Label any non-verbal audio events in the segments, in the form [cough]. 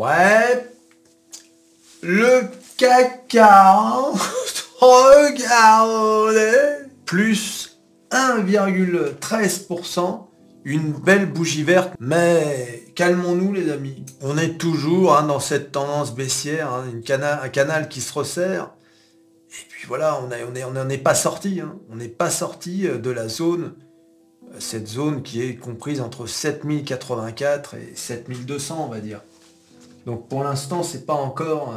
Ouais. Le CAC 40, [laughs] regardez, plus 1,13%, une belle bougie verte. Mais calmons-nous les amis. On est toujours hein, dans cette tendance baissière, hein, un canal qui se resserre. Et puis voilà, on n'en est, pas sorti. Hein. On n'est pas sorti euh, de la zone, euh, cette zone qui est comprise entre 7084 et 7200, on va dire. Donc pour l'instant, c'est pas encore...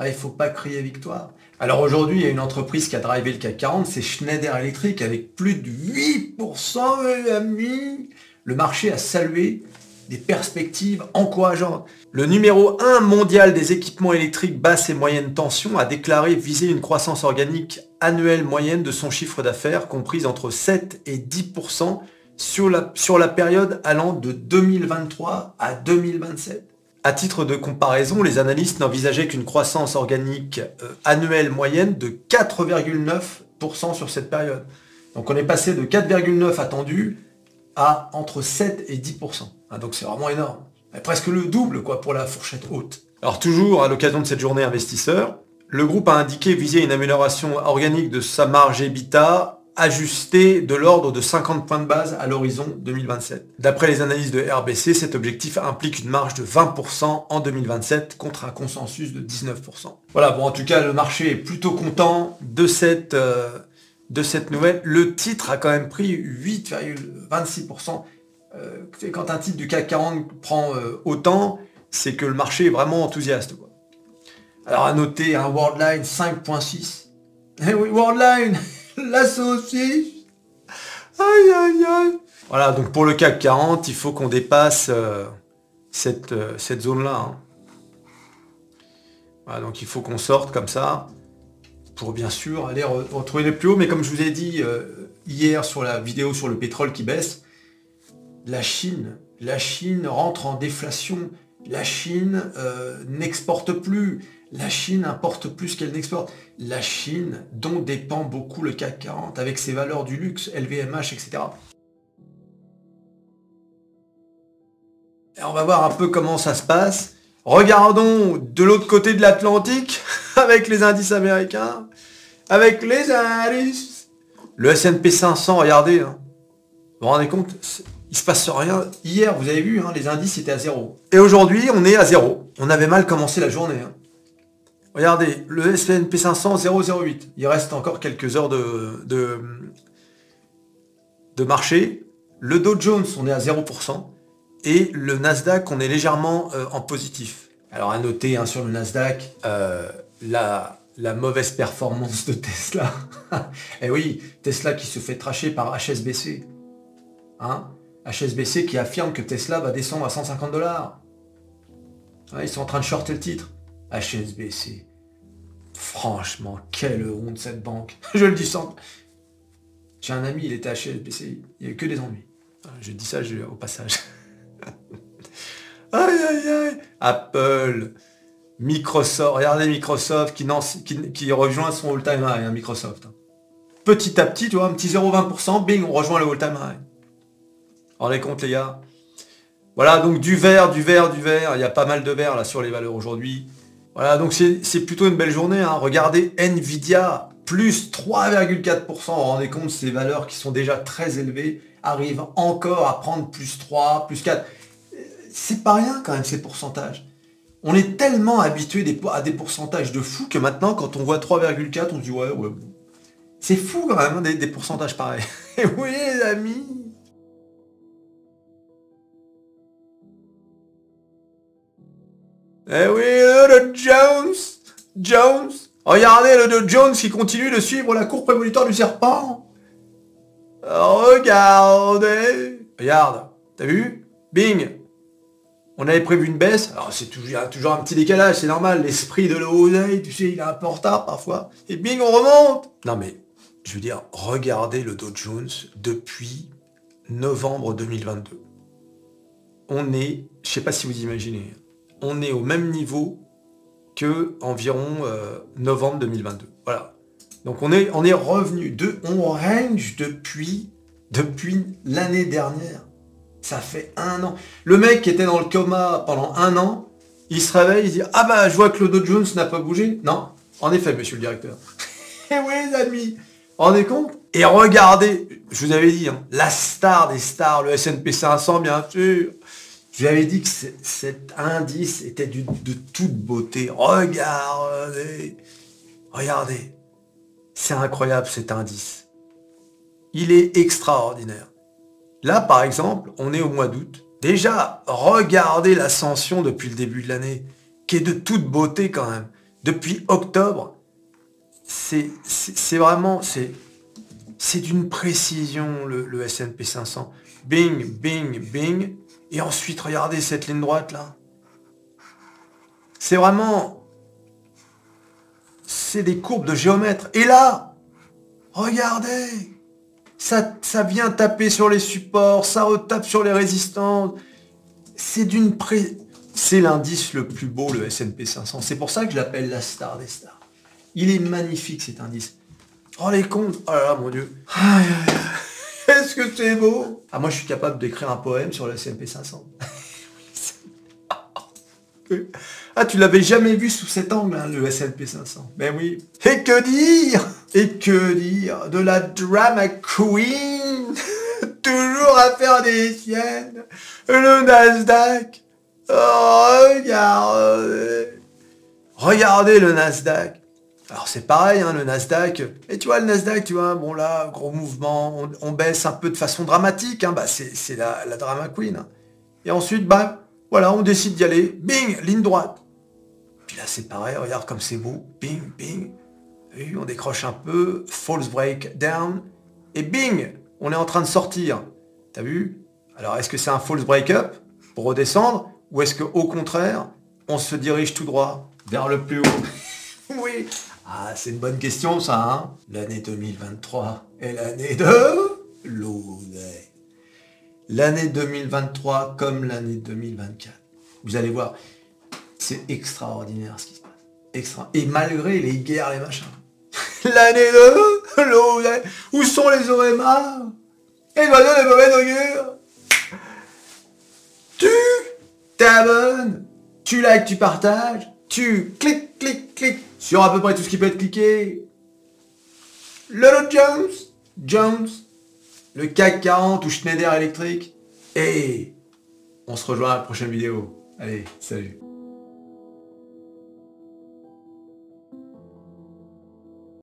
Ah, il faut pas crier victoire. Alors aujourd'hui, il y a une entreprise qui a drivé le CAC 40, c'est Schneider Electric, avec plus de 8%, mes amis. Le marché a salué des perspectives encourageantes. Le numéro 1 mondial des équipements électriques basse et moyenne tension a déclaré viser une croissance organique annuelle moyenne de son chiffre d'affaires comprise entre 7 et 10% sur la, sur la période allant de 2023 à 2027. À titre de comparaison, les analystes n'envisageaient qu'une croissance organique euh, annuelle moyenne de 4,9% sur cette période. Donc on est passé de 4,9 attendu à entre 7 et 10%. Ah, donc c'est vraiment énorme. Presque le double quoi pour la fourchette haute. Alors toujours à l'occasion de cette journée investisseur, le groupe a indiqué viser une amélioration organique de sa marge EBITDA ajusté de l'ordre de 50 points de base à l'horizon 2027. D'après les analyses de RBC, cet objectif implique une marge de 20% en 2027 contre un consensus de 19%. Voilà, bon en tout cas le marché est plutôt content de cette, euh, de cette nouvelle. Le titre a quand même pris 8,26%. Euh, quand un titre du CAC 40 prend euh, autant, c'est que le marché est vraiment enthousiaste. Alors à noter un Worldline 5.6. Eh oui, Worldline [laughs] la saucisse. Aïe aïe aïe. Voilà, donc pour le CAC 40, il faut qu'on dépasse euh, cette, euh, cette zone-là. Hein. Voilà, donc il faut qu'on sorte comme ça pour bien sûr aller retrouver les plus hauts. Mais comme je vous ai dit euh, hier sur la vidéo sur le pétrole qui baisse, la Chine, la Chine rentre en déflation. La Chine n'exporte plus. La Chine importe plus qu'elle n'exporte. La Chine, dont dépend beaucoup le CAC 40, avec ses valeurs du luxe, LVMH, etc. Et on va voir un peu comment ça se passe. Regardons de l'autre côté de l'Atlantique, [laughs] avec les indices américains, avec les indices. Le S&P 500, regardez, hein. vous vous rendez compte il se passe rien. Hier, vous avez vu, hein, les indices étaient à zéro. Et aujourd'hui, on est à zéro. On avait mal commencé la journée. Hein. Regardez, le S&P 500 0,08. Il reste encore quelques heures de, marché. Le Dow Jones, on est à 0%. Et le Nasdaq, on est légèrement euh, en positif. Alors à noter hein, sur le Nasdaq, euh, la, mauvaise performance de Tesla. Et [laughs] eh oui, Tesla qui se fait tracher par HSBC. Hein HSBC qui affirme que Tesla va descendre à 150 dollars. ils sont en train de shorter le titre. HSBC. Franchement, quelle honte cette banque. [laughs] je le dis sans. J'ai un ami, il était à HSBC, il n'y a que des ennuis. Je dis ça au passage. [laughs] aïe aïe aïe. Apple, Microsoft, regardez Microsoft qui, rejoint son all-time high, hein, Microsoft. Petit à petit, tu vois, un petit 0,20%, bing, on rejoint le all-time high. Rendez compte les gars? Voilà, donc du vert, du vert, du vert. Il y a pas mal de vert là sur les valeurs aujourd'hui. Voilà, donc c'est plutôt une belle journée. Hein. Regardez Nvidia, plus 3,4%. Vous vous rendez compte, ces valeurs qui sont déjà très élevées arrivent encore à prendre plus 3, plus 4. C'est pas rien quand même ces pourcentages. On est tellement habitué à des pourcentages de fou que maintenant, quand on voit 3,4, on se dit ouais, ouais. C'est fou quand même hein, des, des pourcentages pareils. [laughs] Et oui les amis Eh oui, le Jones Jones. Regardez le de Jones qui continue de suivre la cour prémonitoire du serpent. Regardez. Regarde, t'as vu? Bing. On avait prévu une baisse, alors c'est toujours, toujours un petit décalage, c'est normal, l'esprit de l'oseille, tu sais, il est un peu en retard parfois. Et bing, on remonte. Non mais, je veux dire, regardez le Dow Jones depuis novembre 2022. On est, je sais pas si vous imaginez, on est au même niveau que environ euh, novembre 2022. Voilà. Donc on est, on est revenu de, on range depuis, depuis l'année dernière. Ça fait un an. Le mec qui était dans le coma pendant un an, Il se réveille, il dit Ah bah je vois que le Dow Jones n'a pas bougé. Non, en effet, monsieur le directeur. [laughs] Eh oui, les amis, rendez compte? Et regardez, je vous avais dit, hein, la star des stars, le S&P 500, bien sûr. Je avais dit que cet indice était de toute beauté. Regardez, regardez. C'est incroyable cet indice. Il est extraordinaire. Là, par exemple, on est au mois d'août. Déjà, regardez l'ascension depuis le début de l'année, qui est de toute beauté quand même. Depuis octobre, c'est vraiment, c'est d'une précision le, le S&P 500. Bing, bing, bing. Et ensuite, regardez cette ligne droite là. C'est vraiment... C'est des courbes de géomètre. Et là, regardez ça, ça vient taper sur les supports, ça retape sur les résistances. C'est d'une pré... C'est l'indice le plus beau, le S&P 500. C'est pour ça que je l'appelle la star des stars. Il est magnifique cet indice. Oh les comptes Oh là là, mon Dieu [laughs] Est-ce que c'est beau? Ah moi je suis capable d'écrire un poème sur le S&P 500. [laughs] [laughs] ah tu l'avais jamais vu sous cet angle, hein, le S&P 500. Ben oui. Et que dire? Et que dire De la drama queen? Toujours à faire des siennes. Le Nasdaq. Oh, regardez. Regardez le Nasdaq. Alors c'est pareil, hein, le Nasdaq. Et tu vois, le Nasdaq, tu vois, bon là, gros mouvement, on, baisse un peu de façon dramatique, hein, bah, c'est la, la, drama queen. Et ensuite, bah, voilà, on décide d'y aller. Bing, ligne droite. Puis là, c'est pareil, regarde comme c'est beau. Bing, bing. Et on décroche un peu. False break down. Et bing, on est en train de sortir. T'as vu? Alors, est-ce que c'est un false break up pour redescendre? Ou est-ce qu'au contraire, on se dirige tout droit vers le plus haut? [laughs] Oui, ah, c'est une bonne question ça, hein L'année 2023 est l'année de l'Oudé. L'année 2023 comme l'année 2024. Vous allez voir, c'est extraordinaire ce qui se passe. Et malgré les guerres, les machins. [laughs] l'année de l'Oudé. Où sont les OMA Et oiseaux les mauvaises augures Tu t'abonnes, tu likes, tu partages, tu cliques, cliques, cliques sur à peu près tout ce qui peut être cliqué. Le Jones, Jones, le CAC 40 ou Schneider électrique. Et on se rejoint à la prochaine vidéo. Allez, salut